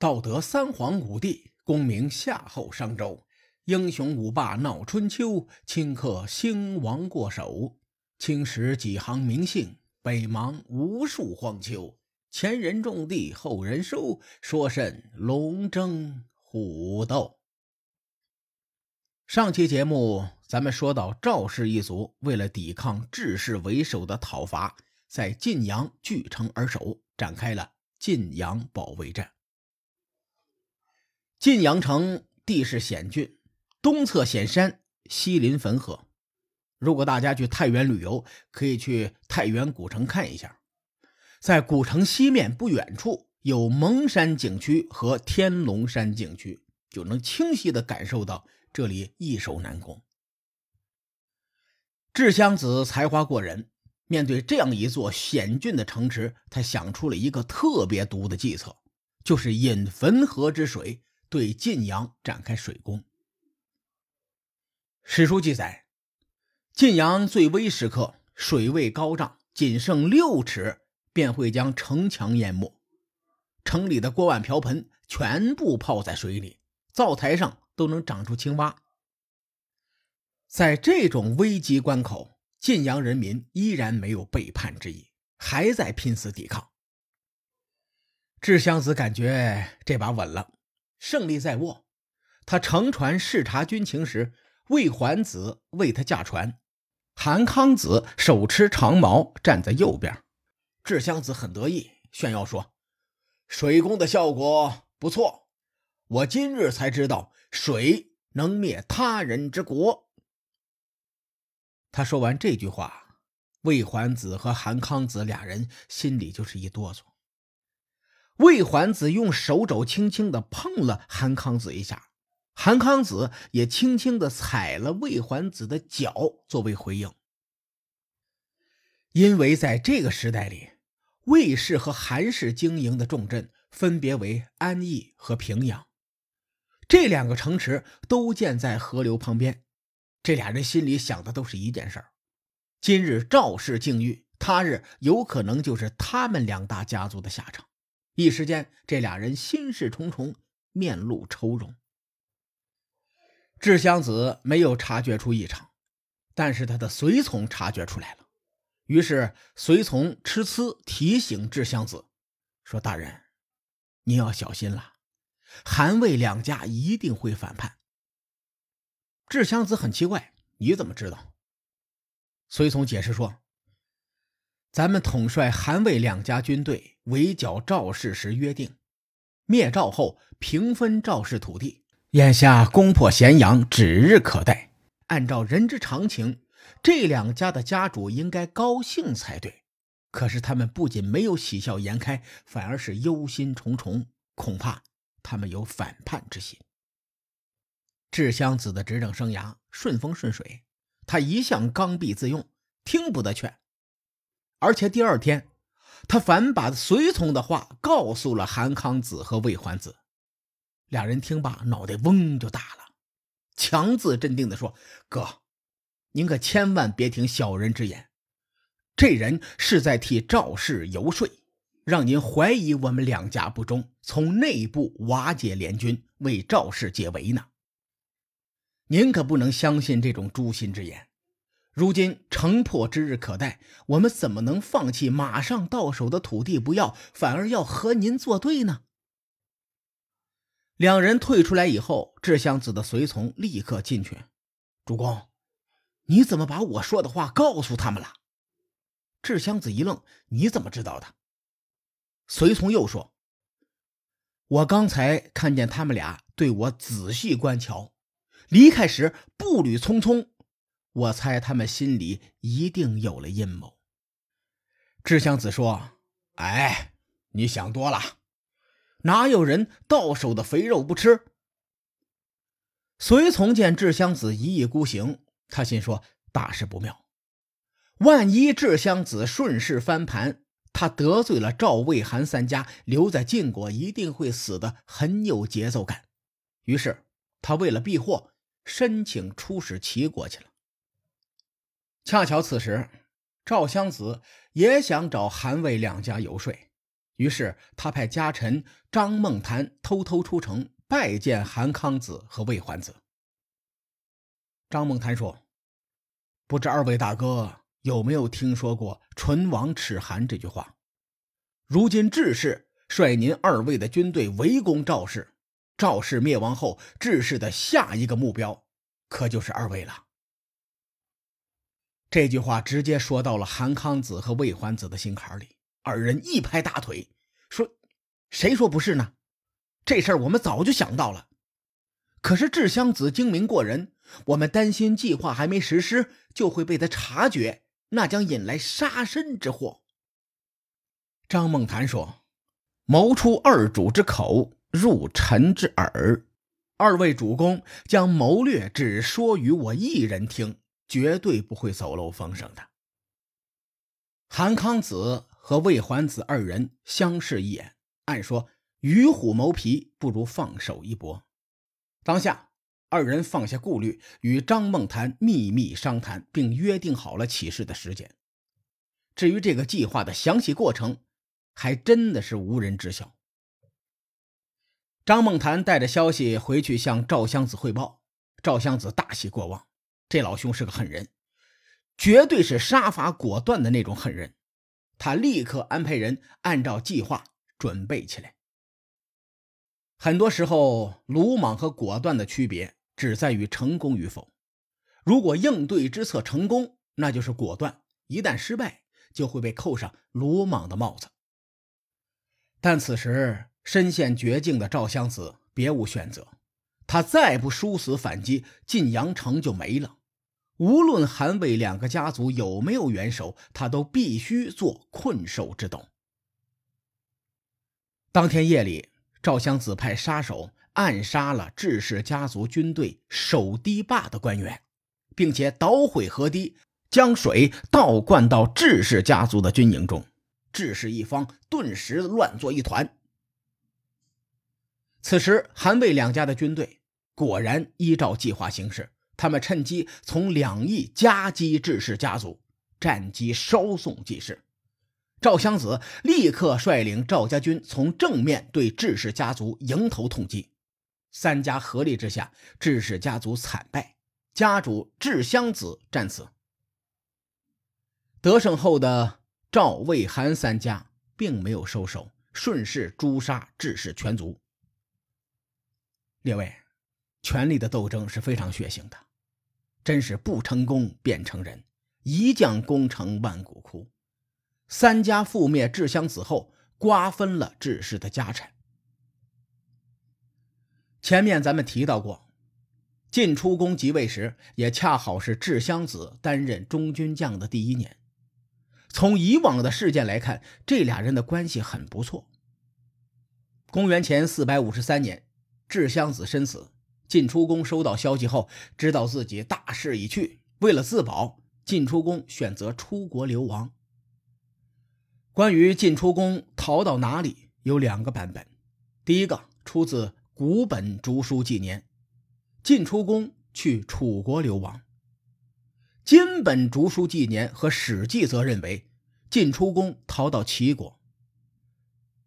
道德三皇五帝，功名夏后商周，英雄五霸闹春秋，顷刻兴亡过手。青史几行名姓，北邙无数荒丘。前人种地，后人收，说甚龙争虎斗？上期节目咱们说到，赵氏一族为了抵抗智氏为首的讨伐，在晋阳据城而守，展开了晋阳保卫战。晋阳城地势险峻，东侧险山，西临汾河。如果大家去太原旅游，可以去太原古城看一下。在古城西面不远处有蒙山景区和天龙山景区，就能清晰的感受到这里易守难攻。智襄子才华过人，面对这样一座险峻的城池，他想出了一个特别毒的计策，就是引汾河之水。对晋阳展开水攻。史书记载，晋阳最危时刻，水位高涨，仅剩六尺，便会将城墙淹没。城里的锅碗瓢盆全部泡在水里，灶台上都能长出青蛙。在这种危急关口，晋阳人民依然没有背叛之意，还在拼死抵抗。智襄子感觉这把稳了。胜利在握，他乘船视察军情时，魏桓子为他驾船，韩康子手持长矛站在右边。智襄子很得意，炫耀说：“水攻的效果不错，我今日才知道水能灭他人之国。”他说完这句话，魏桓子和韩康子俩人心里就是一哆嗦。魏桓子用手肘轻轻的碰了韩康子一下，韩康子也轻轻的踩了魏桓子的脚作为回应。因为在这个时代里，魏氏和韩氏经营的重镇分别为安邑和平阳，这两个城池都建在河流旁边，这俩人心里想的都是一件事儿：今日赵氏境遇，他日有可能就是他们两大家族的下场。一时间，这俩人心事重重，面露愁容。智襄子没有察觉出异常，但是他的随从察觉出来了。于是，随从吃呲提醒智襄子说：“大人，你要小心了，韩魏两家一定会反叛。”智襄子很奇怪：“你怎么知道？”随从解释说。咱们统帅韩魏两家军队围剿赵氏时约定，灭赵后平分赵氏土地。眼下攻破咸阳指日可待。按照人之常情，这两家的家主应该高兴才对。可是他们不仅没有喜笑颜开，反而是忧心忡忡，恐怕他们有反叛之心。智襄子的执政生涯顺风顺水，他一向刚愎自用，听不得劝。而且第二天，他反把随从的话告诉了韩康子和魏桓子，俩人听罢，脑袋嗡就大了，强自镇定的说：“哥，您可千万别听小人之言，这人是在替赵氏游说，让您怀疑我们两家不忠，从内部瓦解联军，为赵氏解围呢。您可不能相信这种诛心之言。”如今城破之日可待，我们怎么能放弃马上到手的土地不要，反而要和您作对呢？两人退出来以后，智襄子的随从立刻进去：“主公，你怎么把我说的话告诉他们了？”智襄子一愣：“你怎么知道的？”随从又说：“我刚才看见他们俩对我仔细观瞧，离开时步履匆匆。”我猜他们心里一定有了阴谋。智襄子说：“哎，你想多了，哪有人到手的肥肉不吃？”随从见智襄子一意孤行，他心说大事不妙，万一智襄子顺势翻盘，他得罪了赵、魏、韩三家，留在晋国一定会死的很有节奏感。于是他为了避祸，申请出使齐国去了。恰巧此时，赵襄子也想找韩魏两家游说，于是他派家臣张孟谈偷偷出城拜见韩康子和魏桓子。张孟谈说：“不知二位大哥有没有听说过‘唇亡齿寒’这句话？如今智氏率您二位的军队围攻赵氏，赵氏灭亡后，智氏的下一个目标可就是二位了。”这句话直接说到了韩康子和魏桓子的心坎里。二人一拍大腿，说：“谁说不是呢？这事儿我们早就想到了。可是智襄子精明过人，我们担心计划还没实施，就会被他察觉，那将引来杀身之祸。”张梦谈说：“谋出二主之口，入臣之耳。二位主公将谋略只说与我一人听，绝对不会走漏风声的。”韩康子。和魏桓子二人相视一眼，按说与虎谋皮不如放手一搏。当下，二人放下顾虑，与张梦谈秘密商谈，并约定好了起事的时间。至于这个计划的详细过程，还真的是无人知晓。张梦谈带着消息回去向赵襄子汇报，赵襄子大喜过望，这老兄是个狠人，绝对是杀伐果断的那种狠人。他立刻安排人按照计划准备起来。很多时候，鲁莽和果断的区别只在于成功与否。如果应对之策成功，那就是果断；一旦失败，就会被扣上鲁莽的帽子。但此时身陷绝境的赵襄子别无选择，他再不殊死反击，晋阳城就没了。无论韩魏两个家族有没有元首，他都必须做困兽之斗。当天夜里，赵襄子派杀手暗杀了智氏家族军队守堤坝的官员，并且捣毁河堤，将水倒灌到智氏家族的军营中。智氏一方顿时乱作一团。此时，韩魏两家的军队果然依照计划行事。他们趁机从两翼夹击志氏家族，战机稍纵即逝。赵襄子立刻率领赵家军从正面对志氏家族迎头痛击，三家合力之下，志氏家族惨败，家主志襄子战死。得胜后的赵、魏、韩三家并没有收手，顺势诛杀志氏全族。列位，权力的斗争是非常血腥的。真是不成功便成仁，一将功成万骨枯。三家覆灭智襄子后，瓜分了智氏的家产。前面咱们提到过，晋出公即位时，也恰好是智襄子担任中军将的第一年。从以往的事件来看，这俩人的关系很不错。公元前四百五十三年，智襄子身死。晋出公收到消息后，知道自己大势已去。为了自保，晋出公选择出国流亡。关于晋出公逃到哪里，有两个版本。第一个出自《古本竹书纪年》，晋出公去楚国流亡；《今本竹书纪年》和《史记》则认为晋出公逃到齐国。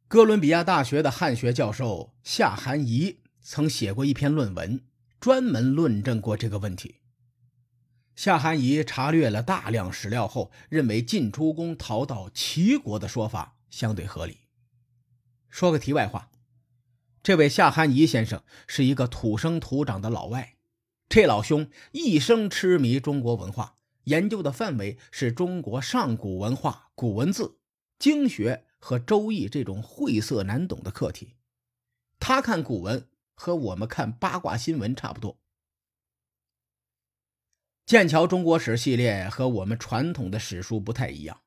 哥伦比亚大学的汉学教授夏寒夷。曾写过一篇论文，专门论证过这个问题。夏寒夷查阅了大量史料后，认为晋出公逃到齐国的说法相对合理。说个题外话，这位夏寒夷先生是一个土生土长的老外，这老兄一生痴迷中国文化，研究的范围是中国上古文化、古文字、经学和《周易》这种晦涩难懂的课题。他看古文。和我们看八卦新闻差不多。剑桥中国史系列和我们传统的史书不太一样，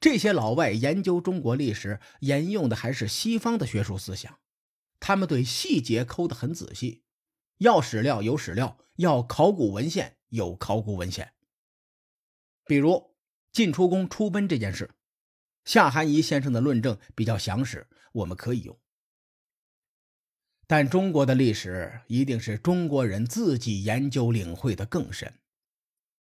这些老外研究中国历史沿用的还是西方的学术思想，他们对细节抠得很仔细，要史料有史料，要考古文献有考古文献。比如晋出公出奔这件事，夏寒夷先生的论证比较详实，我们可以用。但中国的历史一定是中国人自己研究领会的更深。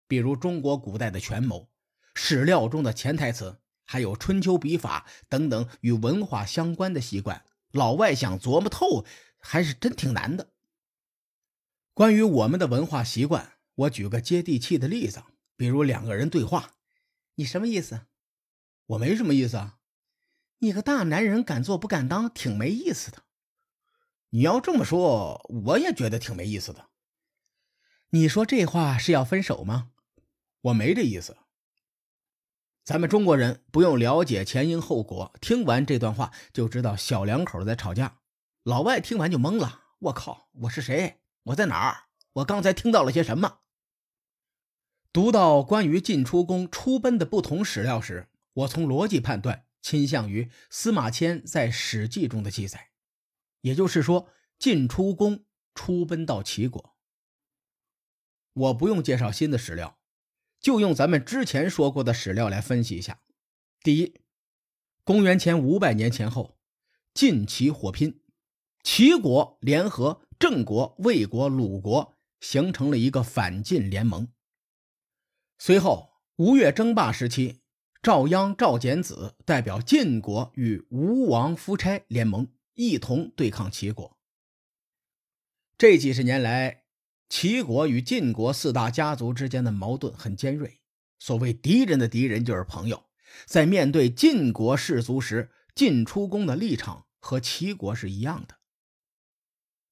比如中国古代的权谋，史料中的潜台词还有春秋笔法等等与文化相关的习惯，老外想琢磨透还是真挺难的。关于我们的文化习惯，我举个接地气的例子，比如两个人对话：“你什么意思？”“我没什么意思啊。”“你个大男人敢做不敢当，挺没意思的。”“你要这么说，我也觉得挺没意思的。”“你说这话是要分手吗？”“我没这意思。”咱们中国人不用了解前因后果，听完这段话就知道小两口在吵架。老外听完就懵了：“我靠，我是谁？我在哪儿？我刚才听到了些什么？”读到关于进出宫出奔的不同史料时，我从逻辑判断倾向于司马迁在《史记》中的记载，也就是说，晋出公出奔到齐国。我不用介绍新的史料。就用咱们之前说过的史料来分析一下。第一，公元前五百年前后，晋齐火拼，齐国联合郑国、魏国、鲁国，形成了一个反晋联盟。随后，吴越争霸时期，赵鞅、赵简子代表晋国与吴王夫差联盟，一同对抗齐国。这几十年来。齐国与晋国四大家族之间的矛盾很尖锐。所谓敌人的敌人就是朋友。在面对晋国士族时，晋出公的立场和齐国是一样的。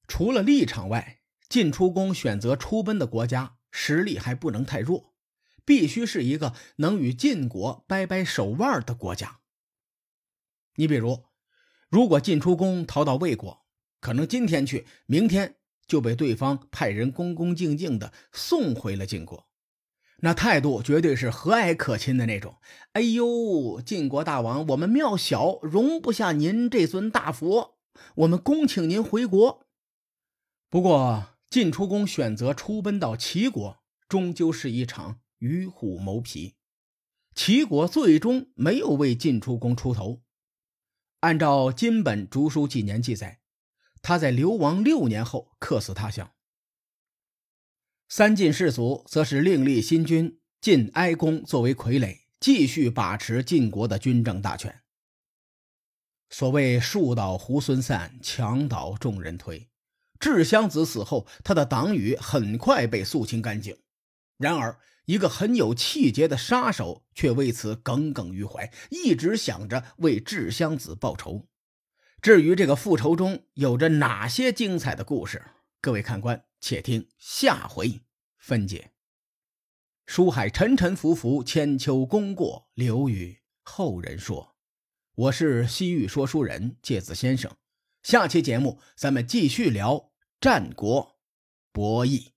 除了立场外，晋出公选择出奔的国家实力还不能太弱，必须是一个能与晋国掰掰手腕的国家。你比如，如果晋出公逃到魏国，可能今天去，明天。就被对方派人恭恭敬敬的送回了晋国，那态度绝对是和蔼可亲的那种。哎呦，晋国大王，我们庙小，容不下您这尊大佛，我们恭请您回国。不过，晋出公选择出奔到齐国，终究是一场与虎谋皮。齐国最终没有为晋出公出头。按照《金本竹书纪年》记载。他在流亡六年后客死他乡。三晋士族则是另立新君晋哀公作为傀儡，继续把持晋国的军政大权。所谓树倒猢狲散，墙倒众人推。智襄子死后，他的党羽很快被肃清干净。然而，一个很有气节的杀手却为此耿耿于怀，一直想着为智襄子报仇。至于这个复仇中有着哪些精彩的故事，各位看官且听下回分解。书海沉沉浮浮，千秋功过留与后人说。我是西域说书人介子先生，下期节目咱们继续聊战国博弈。